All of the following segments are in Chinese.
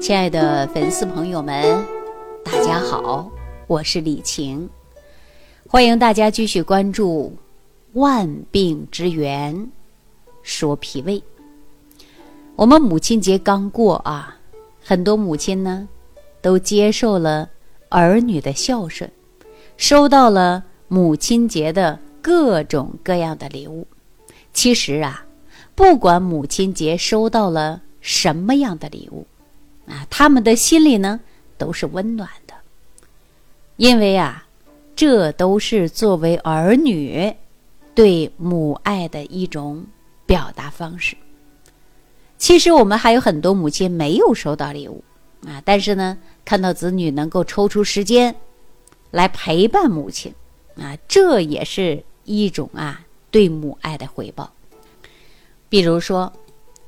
亲爱的粉丝朋友们，大家好，我是李晴，欢迎大家继续关注《万病之源》，说脾胃。我们母亲节刚过啊，很多母亲呢都接受了儿女的孝顺，收到了母亲节的各种各样的礼物。其实啊，不管母亲节收到了什么样的礼物。啊，他们的心里呢都是温暖的，因为啊，这都是作为儿女对母爱的一种表达方式。其实我们还有很多母亲没有收到礼物啊，但是呢，看到子女能够抽出时间来陪伴母亲啊，这也是一种啊对母爱的回报。比如说，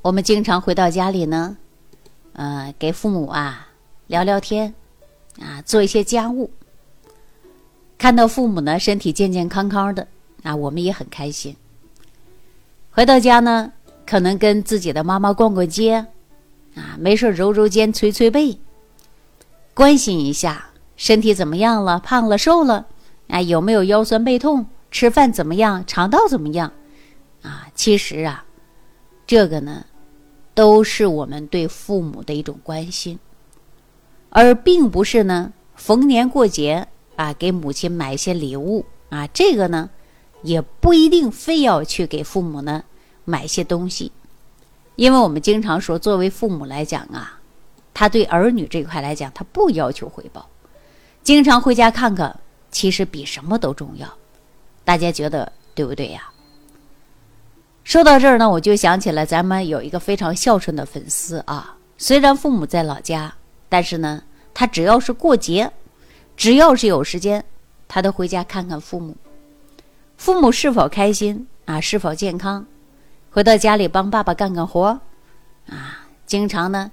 我们经常回到家里呢。呃，给父母啊聊聊天，啊做一些家务，看到父母呢身体健健康康的，啊我们也很开心。回到家呢，可能跟自己的妈妈逛逛街，啊没事揉揉肩、捶捶背，关心一下身体怎么样了，胖了瘦了，啊有没有腰酸背痛，吃饭怎么样，肠道怎么样，啊其实啊，这个呢。都是我们对父母的一种关心，而并不是呢逢年过节啊给母亲买一些礼物啊，这个呢也不一定非要去给父母呢买一些东西，因为我们经常说，作为父母来讲啊，他对儿女这块来讲，他不要求回报，经常回家看看，其实比什么都重要，大家觉得对不对呀？说到这儿呢，我就想起来咱们有一个非常孝顺的粉丝啊。虽然父母在老家，但是呢，他只要是过节，只要是有时间，他都回家看看父母。父母是否开心啊？是否健康？回到家里帮爸爸干干活啊。经常呢，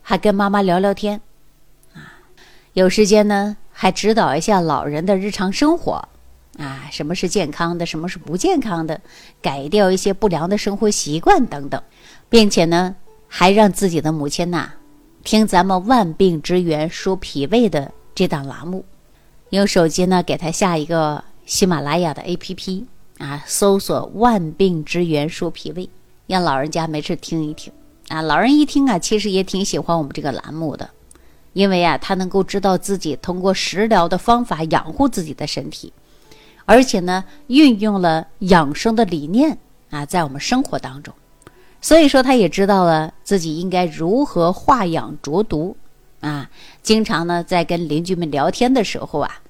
还跟妈妈聊聊天啊。有时间呢，还指导一下老人的日常生活。啊，什么是健康的，什么是不健康的，改掉一些不良的生活习惯等等，并且呢，还让自己的母亲呐，听咱们万病之源说脾胃的这档栏目，用手机呢给他下一个喜马拉雅的 APP 啊，搜索万病之源说脾胃，让老人家没事听一听啊。老人一听啊，其实也挺喜欢我们这个栏目的，因为啊，他能够知道自己通过食疗的方法养护自己的身体。而且呢，运用了养生的理念啊，在我们生活当中，所以说他也知道了自己应该如何化养浊毒啊。经常呢，在跟邻居们聊天的时候啊，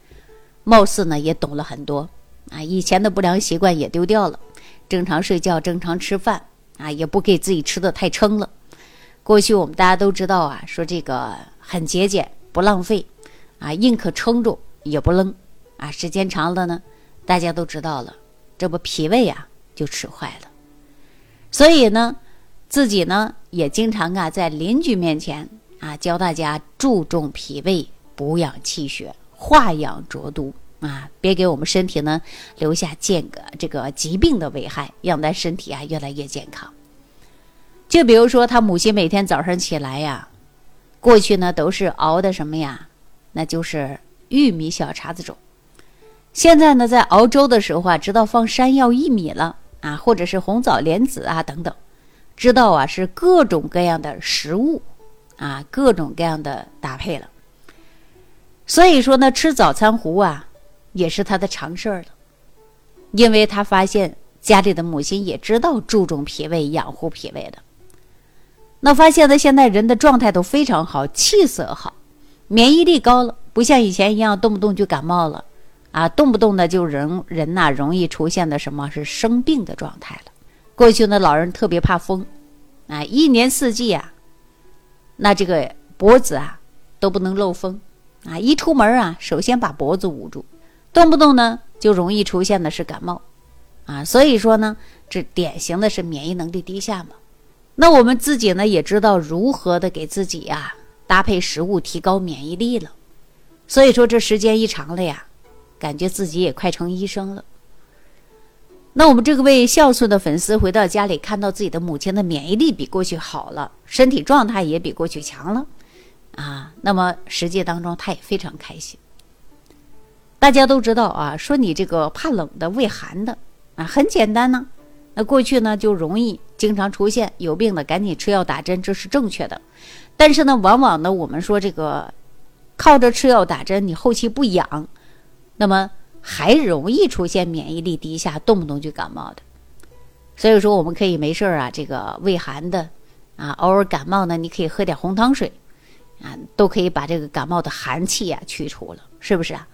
貌似呢也懂了很多啊。以前的不良习惯也丢掉了，正常睡觉，正常吃饭啊，也不给自己吃的太撑了。过去我们大家都知道啊，说这个很节俭，不浪费啊，宁可撑住也不扔啊。时间长了呢。大家都知道了，这不脾胃啊就吃坏了，所以呢，自己呢也经常啊在邻居面前啊教大家注重脾胃，补养气血，化养浊毒啊，别给我们身体呢留下间隔这个疾病的危害，让咱身体啊越来越健康。就比如说他母亲每天早上起来呀，过去呢都是熬的什么呀，那就是玉米小碴子粥。现在呢，在熬粥的时候啊，知道放山药、薏米了啊，或者是红枣、莲子啊等等，知道啊是各种各样的食物啊，各种各样的搭配了。所以说呢，吃早餐糊啊，也是他的常事儿了，因为他发现家里的母亲也知道注重脾胃、养护脾胃的。那发现呢，现在人的状态都非常好，气色好，免疫力高了，不像以前一样动不动就感冒了。啊，动不动的就人人呐，容易出现的什么是生病的状态了。过去呢，老人特别怕风，啊，一年四季啊，那这个脖子啊都不能漏风，啊，一出门啊，首先把脖子捂住，动不动呢就容易出现的是感冒，啊，所以说呢，这典型的是免疫能力低下嘛。那我们自己呢也知道如何的给自己呀搭配食物提高免疫力了，所以说这时间一长了呀。感觉自己也快成医生了。那我们这个位孝顺的粉丝回到家里，看到自己的母亲的免疫力比过去好了，身体状态也比过去强了，啊那么实际当中他也非常开心。大家都知道啊，说你这个怕冷的、畏寒的啊，很简单呢。那过去呢就容易经常出现有病的赶紧吃药打针，这是正确的。但是呢，往往呢我们说这个靠着吃药打针，你后期不养，那么还容易出现免疫力低下，动不动就感冒的。所以说我们可以没事儿啊，这个畏寒的啊，偶尔感冒呢，你可以喝点红糖水啊，都可以把这个感冒的寒气呀去除了，是不是啊？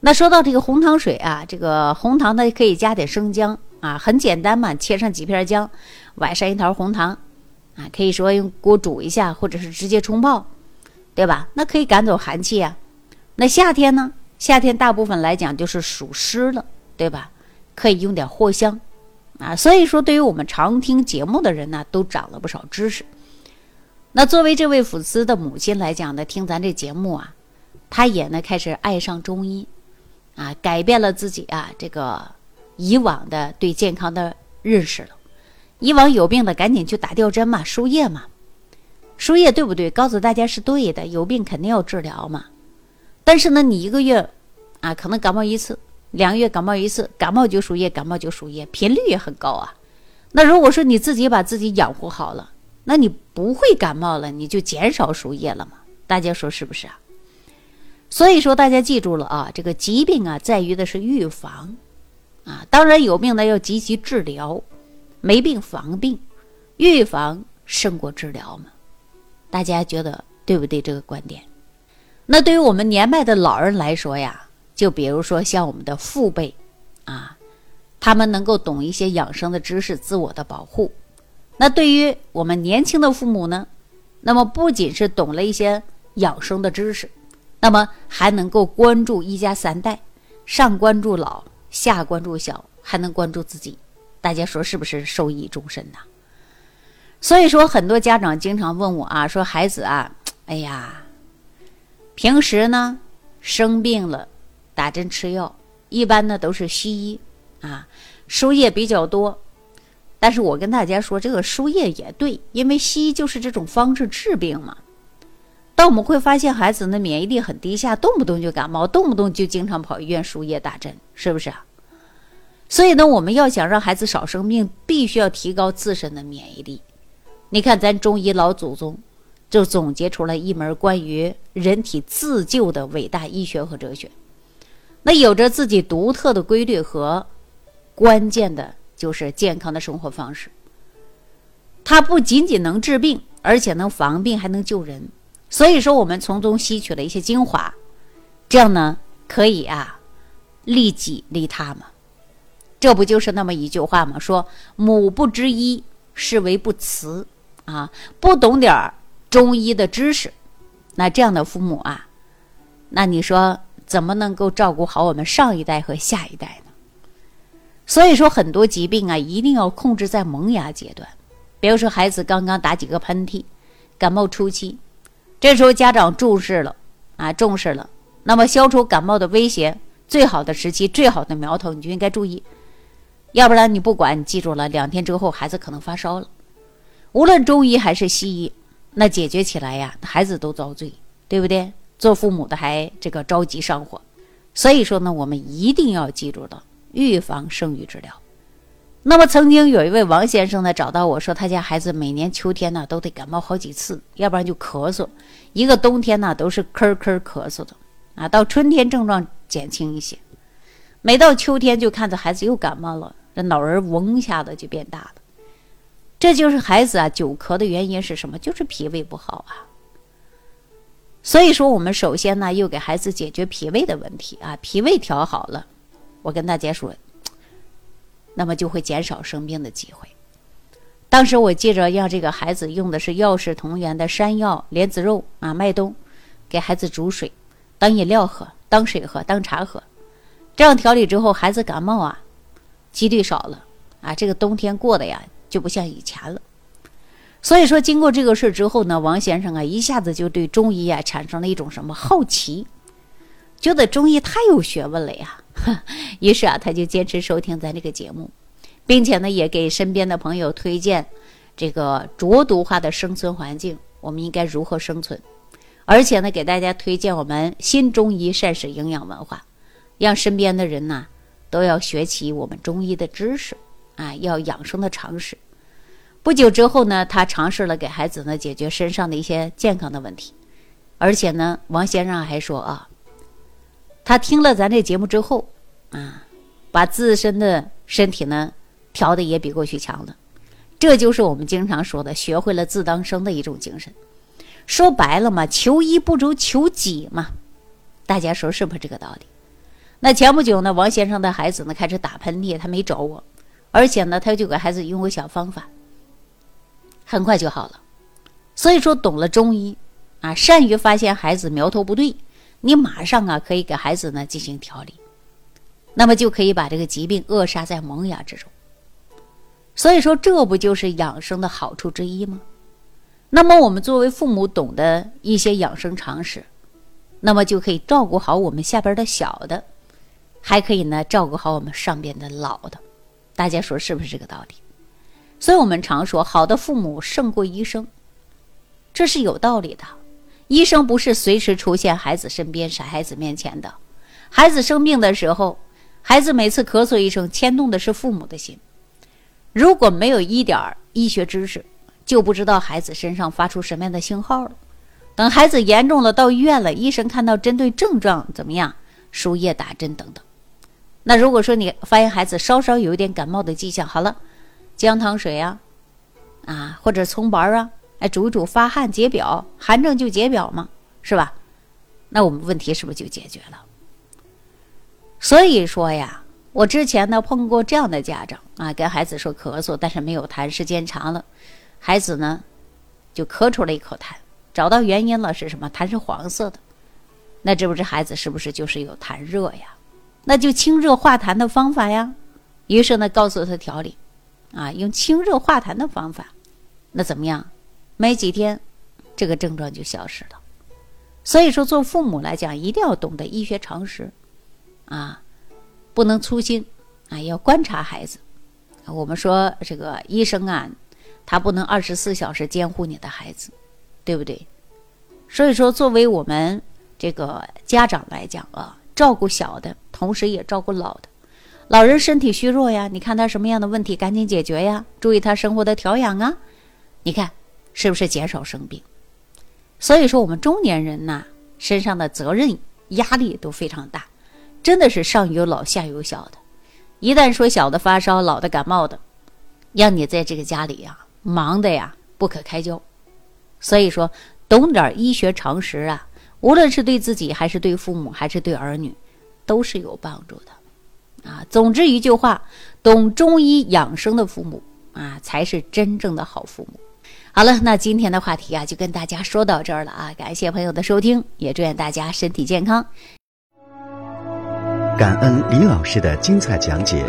那说到这个红糖水啊，这个红糖呢可以加点生姜啊，很简单嘛，切上几片姜，崴上一条红糖，啊，可以说用锅煮一下，或者是直接冲泡，对吧？那可以赶走寒气啊。那夏天呢？夏天大部分来讲就是属湿了，对吧？可以用点藿香，啊，所以说对于我们常听节目的人呢，都长了不少知识。那作为这位粉丝的母亲来讲呢，听咱这节目啊，她也呢开始爱上中医。啊，改变了自己啊，这个以往的对健康的认识了。以往有病的赶紧去打吊针嘛，输液嘛，输液对不对？告诉大家是对的，有病肯定要治疗嘛。但是呢，你一个月啊，可能感冒一次，两个月感冒一次，感冒就输液，感冒就输液，频率也很高啊。那如果说你自己把自己养护好了，那你不会感冒了，你就减少输液了嘛。大家说是不是啊？所以说，大家记住了啊，这个疾病啊，在于的是预防，啊，当然有病呢要积极治疗，没病防病，预防胜过治疗嘛。大家觉得对不对？这个观点？那对于我们年迈的老人来说呀，就比如说像我们的父辈，啊，他们能够懂一些养生的知识，自我的保护。那对于我们年轻的父母呢，那么不仅是懂了一些养生的知识。那么还能够关注一家三代，上关注老，下关注小，还能关注自己，大家说是不是受益终身呐？所以说，很多家长经常问我啊，说孩子啊，哎呀，平时呢生病了打针吃药，一般呢都是西医啊，输液比较多。但是我跟大家说，这个输液也对，因为西医就是这种方式治病嘛。但我们会发现，孩子的免疫力很低下，动不动就感冒，动不动就经常跑医院输液打针，是不是啊？所以呢，我们要想让孩子少生病，必须要提高自身的免疫力。你看，咱中医老祖宗就总结出来一门关于人体自救的伟大医学和哲学，那有着自己独特的规律和关键的就是健康的生活方式。它不仅仅能治病，而且能防病，还能救人。所以说，我们从中吸取了一些精华，这样呢，可以啊，利己利他嘛。这不就是那么一句话吗？说母不知医，是为不慈啊。不懂点儿中医的知识，那这样的父母啊，那你说怎么能够照顾好我们上一代和下一代呢？所以说，很多疾病啊，一定要控制在萌芽阶段。比如说，孩子刚刚打几个喷嚏，感冒初期。这时候家长重视了，啊，重视了。那么消除感冒的威胁，最好的时期、最好的苗头，你就应该注意。要不然你不管，你记住了，两天之后孩子可能发烧了。无论中医还是西医，那解决起来呀，孩子都遭罪，对不对？做父母的还这个着急上火。所以说呢，我们一定要记住的，预防胜于治疗。那么曾经有一位王先生呢，找到我说，他家孩子每年秋天呢都得感冒好几次，要不然就咳嗽，一个冬天呢都是咳咳咳嗽的，啊，到春天症状减轻一些，每到秋天就看着孩子又感冒了，这脑仁嗡一下子就变大了，这就是孩子啊久咳的原因是什么？就是脾胃不好啊。所以说，我们首先呢又给孩子解决脾胃的问题啊，脾胃调好了，我跟大家说。那么就会减少生病的机会。当时我记着让这个孩子用的是药食同源的山药、莲子肉啊、麦冬，给孩子煮水，当饮料喝，当水喝，当茶喝。这样调理之后，孩子感冒啊，几率少了啊。这个冬天过的呀，就不像以前了。所以说，经过这个事之后呢，王先生啊，一下子就对中医啊产生了一种什么好奇，觉得中医太有学问了呀。于是啊，他就坚持收听咱这个节目，并且呢，也给身边的朋友推荐这个浊毒化的生存环境，我们应该如何生存？而且呢，给大家推荐我们新中医膳食营养文化，让身边的人呢都要学习我们中医的知识啊，要养生的常识。不久之后呢，他尝试了给孩子呢解决身上的一些健康的问题，而且呢，王先生还说啊，他听了咱这节目之后啊，把自身的身体呢调的也比过去强了。这就是我们经常说的，学会了自当生的一种精神。说白了嘛，求医不如求己嘛，大家说是不是这个道理？那前不久呢，王先生的孩子呢开始打喷嚏，他没找我，而且呢，他就给孩子用个小方法，很快就好了。所以说，懂了中医啊，善于发现孩子苗头不对，你马上啊可以给孩子呢进行调理，那么就可以把这个疾病扼杀在萌芽之中。所以说，这不就是养生的好处之一吗？那么我们作为父母懂得一些养生常识，那么就可以照顾好我们下边的小的，还可以呢照顾好我们上边的老的。大家说是不是这个道理？所以我们常说，好的父母胜过医生，这是有道理的。医生不是随时出现孩子身边、傻孩子面前的。孩子生病的时候，孩子每次咳嗽一声，牵动的是父母的心。如果没有一点医学知识，就不知道孩子身上发出什么样的信号了。等孩子严重了，到医院了，医生看到针对症状怎么样，输液打针等等。那如果说你发现孩子稍稍有一点感冒的迹象，好了，姜汤水啊，啊或者葱白啊，哎煮一煮发汗解表，寒症就解表嘛，是吧？那我们问题是不是就解决了？所以说呀，我之前呢碰过这样的家长啊，跟孩子说咳嗽，但是没有痰，时间长了。孩子呢，就咳出了一口痰，找到原因了是什么？痰是黄色的，那这不是孩子是不是就是有痰热呀？那就清热化痰的方法呀。于是呢，告诉他调理，啊，用清热化痰的方法，那怎么样？没几天，这个症状就消失了。所以说，做父母来讲，一定要懂得医学常识，啊，不能粗心，啊，要观察孩子。我们说这个医生啊。他不能二十四小时监护你的孩子，对不对？所以说，作为我们这个家长来讲啊，照顾小的，同时也照顾老的。老人身体虚弱呀，你看他什么样的问题，赶紧解决呀，注意他生活的调养啊。你看是不是减少生病？所以说，我们中年人呐，身上的责任压力都非常大，真的是上有老下有小的。一旦说小的发烧，老的感冒的，让你在这个家里呀。忙的呀不可开交，所以说懂点医学常识啊，无论是对自己还是对父母还是对儿女，都是有帮助的啊。总之一句话，懂中医养生的父母啊，才是真正的好父母。好了，那今天的话题啊，就跟大家说到这儿了啊。感谢朋友的收听，也祝愿大家身体健康。感恩李老师的精彩讲解。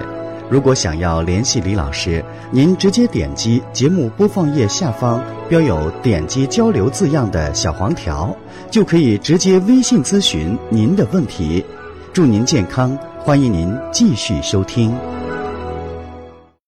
如果想要联系李老师，您直接点击节目播放页下方标有“点击交流”字样的小黄条，就可以直接微信咨询您的问题。祝您健康，欢迎您继续收听。